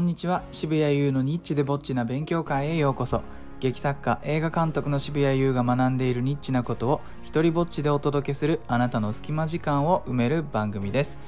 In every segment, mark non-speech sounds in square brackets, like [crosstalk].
んにちは。渋谷優のニッチでぼっちな勉強会へようこそ。劇作家映画監督の渋谷優が学んでいるニッチなことを一人ぼっちでお届けするあなたの隙間時間を埋める番組です、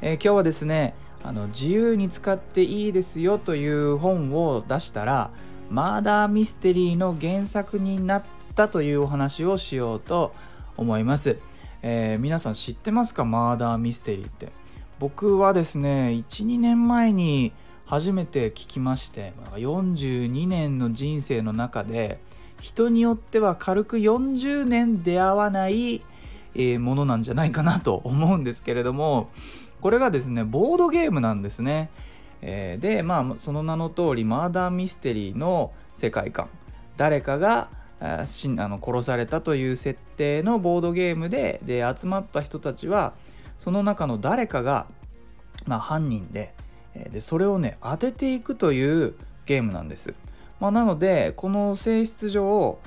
えー今日はですねあの自由に使っていいですよという本を出したらマーダーミステリーの原作になったというお話をしようと思います、えー皆さん知ってますか？マーダーミステリーって。僕はですね12年前に初めて聞きまして42年の人生の中で人によっては軽く40年出会わない、えものなんじゃないかなと思うんですけれどもこれがですねボードゲームなんですね。えでまあその名の通りマーダーミステリーの世界観誰かがあー死あの殺されたという設定のボードゲームでで集まった人たちはその中の誰かが、まあ、犯人ででそれをね当てていくというゲームなんです。まあ、なのでこの性質上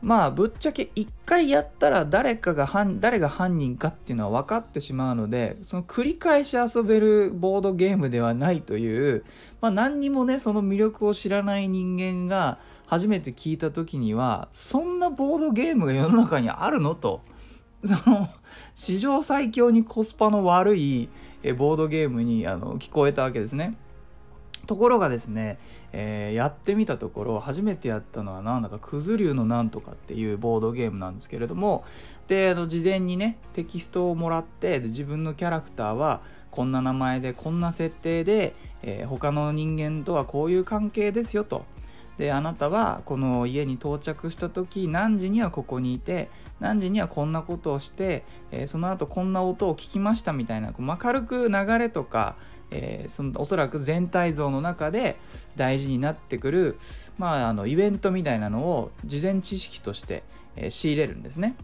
まあぶっちゃけ一回やったら誰かが犯誰が犯人かっていうのは分かってしまうのでその繰り返し遊べるボードゲームではないという、まあ、何にもねその魅力を知らない人間が初めて聞いた時にはそんなボードゲームが世の中にあるのとその史上最強にコスパの悪いえボードゲームにあの聞こえたわけですね。ところがですね、えーやってみたところ初めてやったのはなんだかクズ竜のなんとかっていうボードゲームなんですけれどもであの事前にねテキストをもらってで自分のキャラクターはこんな名前でこんな設定で、えー他の人間とはこういう関係ですよと。であなたはこの家に到着した時何時にはここにいて何時にはこんなことをして、えーその後こんな音を聞きましたみたいなこうまあ軽く流れとか、えーそのおそらく全体像の中で大事になってくる、まあ、あのイベントみたいなのを事前知識として、えー仕入れるんですね。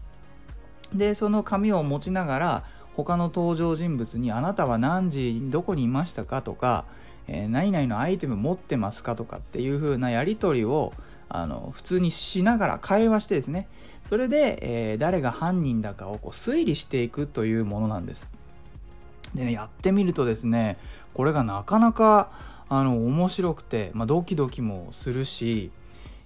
でその紙を持ちながら他の登場人物に「あなたは何時どこにいましたか?」とか「えー何々のアイテム持ってますか?」とかっていう風なやり取りをあの普通にしながら会話してですねそれで、えー誰が犯人だかをこう推理していくというものなんです。でねやってみるとですねこれがなかなかあの面白くて、まあ、ドキドキもするし、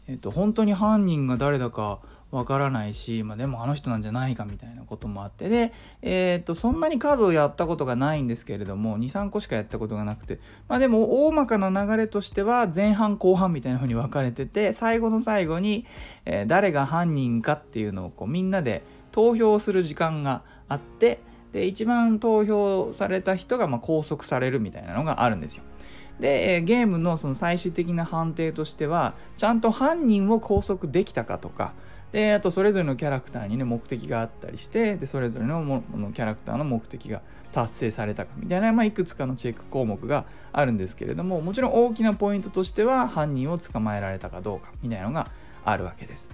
えっと、本当に犯人が誰だかわからないし、まあ、でもあの人なんじゃないかみたいなこともあってで、えっとそんなに数をやったことがないんですけれども23個しかやったことがなくて、まあ、でも大まかな流れとしては前半後半みたいな風に分かれてて最後の最後に、えー誰が犯人かっていうのをこうみんなで投票する時間があってで一番投票された人がま拘束されるみたいなのがあるんですよ。で、ゲームのその最終的な判定としてはちゃんと犯人を拘束できたかとかであとそれぞれのキャラクターにね目的があったりしてでそれぞれのものキャラクターの目的が達成されたかみたいな、まあ、いくつかのチェック項目があるんですけれどももちろん大きなポイントとしては犯人を捕まえられたかどうかみたいなのがあるわけです。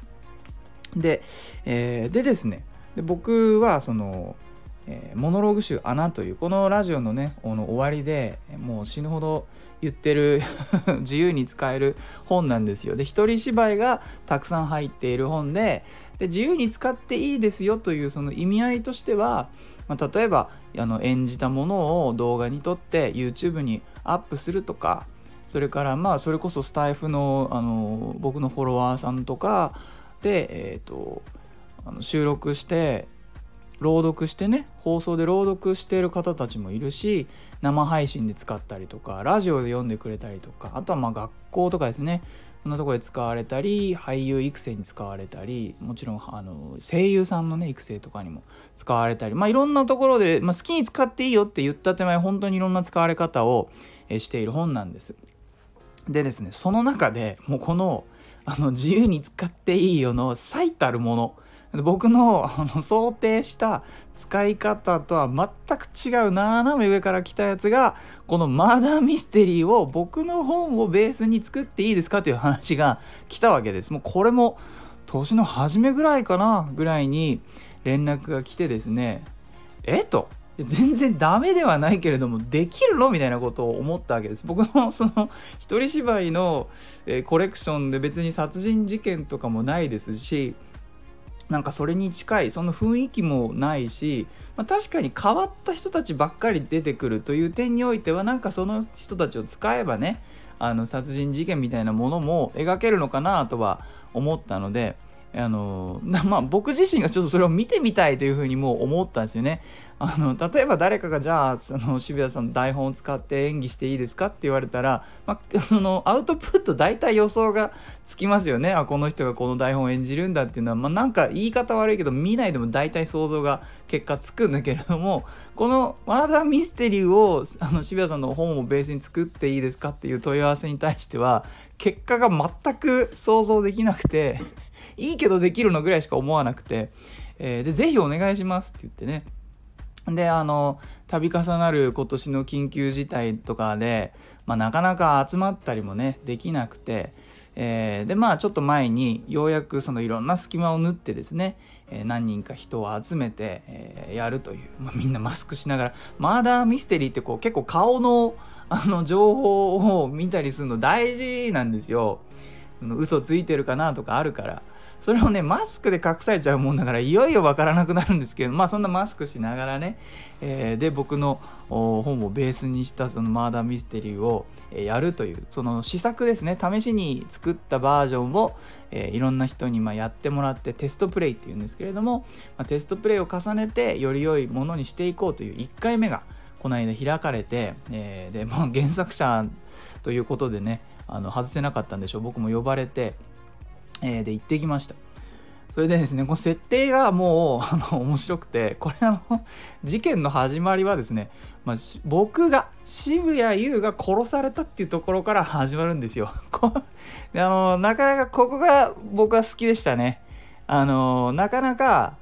で,、えーでですねで僕はその、えーモノローグ集「穴」というこのラジオのねの終わりでもう死ぬほど言ってる [laughs] 自由に使える本なんですよ。で一人芝居がたくさん入っている本でで自由に使っていいですよというその意味合いとしては、まあ、例えばあの演じたものを動画に撮って YouTube にアップするとかそれからまあそれこそスタイフのあの僕のフォロワーさんとかで、えー、とあの収録して朗読してね放送で朗読してる方たちもいるし生配信で使ったりとかラジオで読んでくれたりとかあとはまあ学校とかですねそんなとこで使われたり俳優育成に使われたりもちろんあの声優さんのね育成とかにも使われたりまあいろんなところで、まあ、好きに使っていいよって言った手前本当にいろんな使われ方をしている本なんです。でですねその中でもうこのあの自由に使っていいよの最たるもの僕のあの想定した使い方とは全く違う斜め上から来たやつがこのマーダーミステリーを僕の本をベースに作っていいですか？という話が来たわけです。もうこれも年の初めぐらいかなぐらいに連絡が来てですねえ？と。全然ダメではないけれどもできるの？みたいなことを思ったわけです。僕のその一人芝居の、えコレクションで別に殺人事件とかもないですしなんかそれに近いその雰囲気もないし、まあ、確かに変わった人たちばっかり出てくるという点においてはなんかその人たちを使えばねあの殺人事件みたいなものも描けるのかなとは思ったのであのまあ、僕自身がちょっとそれを見てみたいというふうにもう思ったんですよね。あの例えば誰かがじゃあその渋谷さんの台本を使って演技していいですか？って言われたら、まあ、そのアウトプット大体予想がつきますよね。あこの人がこの台本を演じるんだっていうのは、まあ、なんか言い方悪いけど見ないでも大体想像が結果つくんだけれどもこのマーダーミステリーをあの渋谷さんの本をベースに作っていいですかっていう問い合わせに対しては結果が全く想像できなくて。いいけどできるのぐらいしか思わなくて、えー、で、ぜひお願いしますって言ってね。で、あの、度重なる今年の緊急事態とかで、まあ、なかなか集まったりもね、できなくて、えー、で、まあ、ちょっと前に、ようやくそのいろんな隙間を縫ってですね、えー、何人か人を集めて、えー、やるという、まあ、みんなマスクしながら、マーダーミステリーってこう、結構顔の、あの、情報を見たりするの大事なんですよ。嘘ついてるかなとかあるから。それをね、マスクで隠されちゃうもんだから、いよいよわからなくなるんですけど、まあそんなマスクしながらね、えー、で、僕の本をベースにしたそのマーダーミステリーをやるという、その試作ですね、試しに作ったバージョンを、えー、いろんな人にまやってもらってテストプレイっていうんですけれども、まあ、テストプレイを重ねてより良いものにしていこうという1回目がこの間開かれて、えー、で、まあ、[laughs] 原作者ということでね、あの外せなかったんでしょう。僕も呼ばれて、えー、で行ってきました。それでですねこの設定がもう [laughs] あの面白くてこれあの [laughs] 事件の始まりはですね、まあ、僕が渋谷優が殺されたっていうところから始まるんですよ。であのなかなかここが僕は好きでしたね。あのなかなか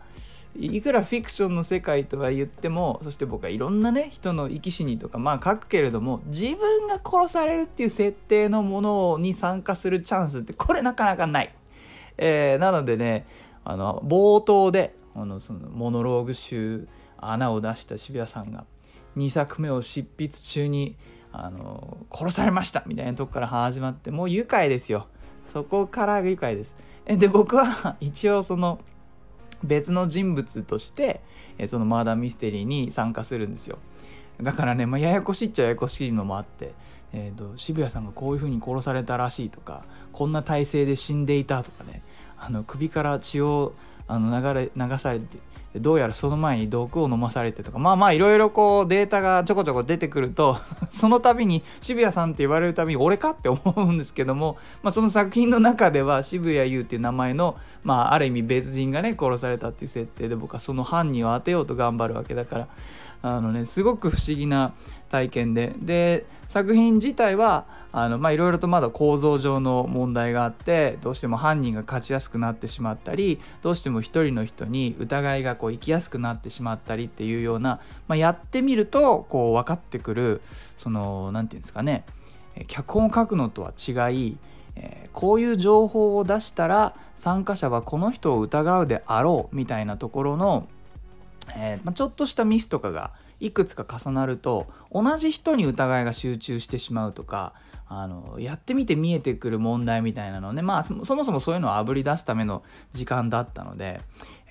いくらフィクションの世界とは言ってもそして僕はいろんなね人の生き死にとかまあ書くけれども自分が殺されるっていう設定のものに参加するチャンスってこれなかなかない。えー、なのでねあの冒頭であのそのモノローグ集穴を出した渋谷さんが2作目を執筆中にあの殺されましたみたいなとこから始まってもう愉快ですよそこから愉快ですで僕は一応その別の人物として、えそのマーダーミステリーに参加するんですよ。だからね、まあ、ややこしいっちゃややこしいのもあって、えーと、渋谷さんがこういう風に殺されたらしいとかこんな体勢で死んでいたとかねあの首から血をあの流れ流されてどうやらその前に毒を飲まされてとかまあまあいろいろこうデータがちょこちょこ出てくると [laughs] その度に渋谷さんって言われるたびに俺かって思うんですけども、まあ、その作品の中では渋谷優っていう名前の、まあ、ある意味別人がね殺されたっていう設定で僕はその犯人を当てようと頑張るわけだからあのねすごく不思議な体験で。で作品自体はあのまあいろいろとまだ構造上の問題があってどうしても犯人が勝ちやすくなってしまったりどうしても一人の人に疑いがこう行きやすくなってしまったりっていうような、まあ、やってみるとこう分かってくるその何て言うんですかね脚本を書くのとは違いえー、こういう情報を出したら参加者はこの人を疑うであろうみたいなところのえー、まあ、ちょっとしたミスとかがいくつか重なると同じ人に疑いが集中してしまうとかあのやってみて見えてくる問題みたいなのねまあそもそもそういうのをあぶり出すための時間だったので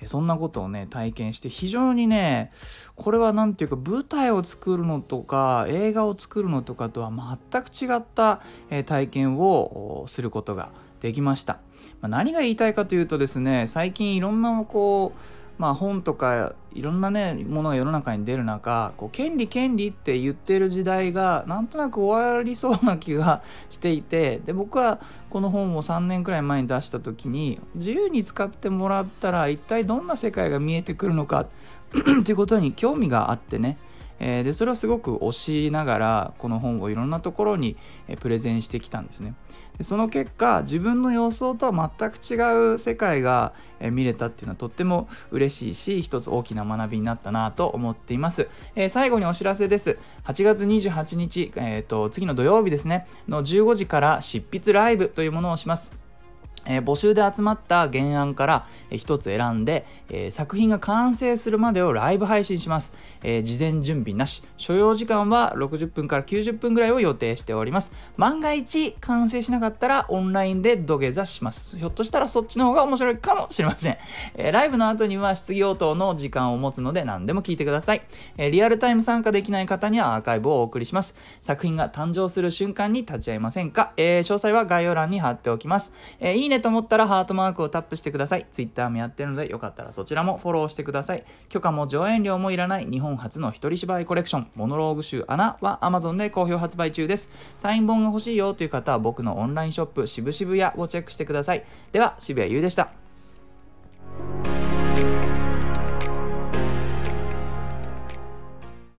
そんなことをね体験して非常にねこれは何て言うか舞台を作るのとか映画を作るのとかとは全く違った体験をすることができました。何が言いたいかというとですね最近いろんなこうまあ、本とかいろんなねものが世の中に出る中こう権利権利って言ってる時代がなんとなく終わりそうな気がしていてで僕はこの本を3年くらい前に出した時に自由に使ってもらったら一体どんな世界が見えてくるのか [clears throat] っていうことに興味があってねえ、でそれはすごく推しながらこの本をいろんなところに、プレゼンしてきたんですね。でその結果自分の予想とは全く違う世界が、見れたっていうのはとっても嬉しいし一つ大きな学びになったなと思っています、えー、最後にお知らせです。8月28日、えーと、次の土曜日ですね。の15時から執筆ライブというものをします。えー、募集で集まった原案から一、つ選んで、えー、作品が完成するまでをライブ配信します、えー、事前準備なし。所要時間は60分から90分ぐらいを予定しております。万が一完成しなかったらオンラインで土下座します。ひょっとしたらそっちの方が面白いかもしれません、えライブの後には質疑応答の時間を持つので何でも聞いてください、えリアルタイム参加できない方にはアーカイブをお送りします。作品が誕生する瞬間に立ち会いませんか、え詳細は概要欄に貼っておきます、えいいねと思ったらハートマークをタップしてください。Twitter もやってるのでよかったらそちらもフォローしてください。許可も上演料もいらない日本初の一人芝居コレクション、モノローグ集アナは Amazon で好評発売中です。サイン本が欲しいよという方は僕のオンラインショップ渋々屋をチェックしてください。では、渋谷優でした。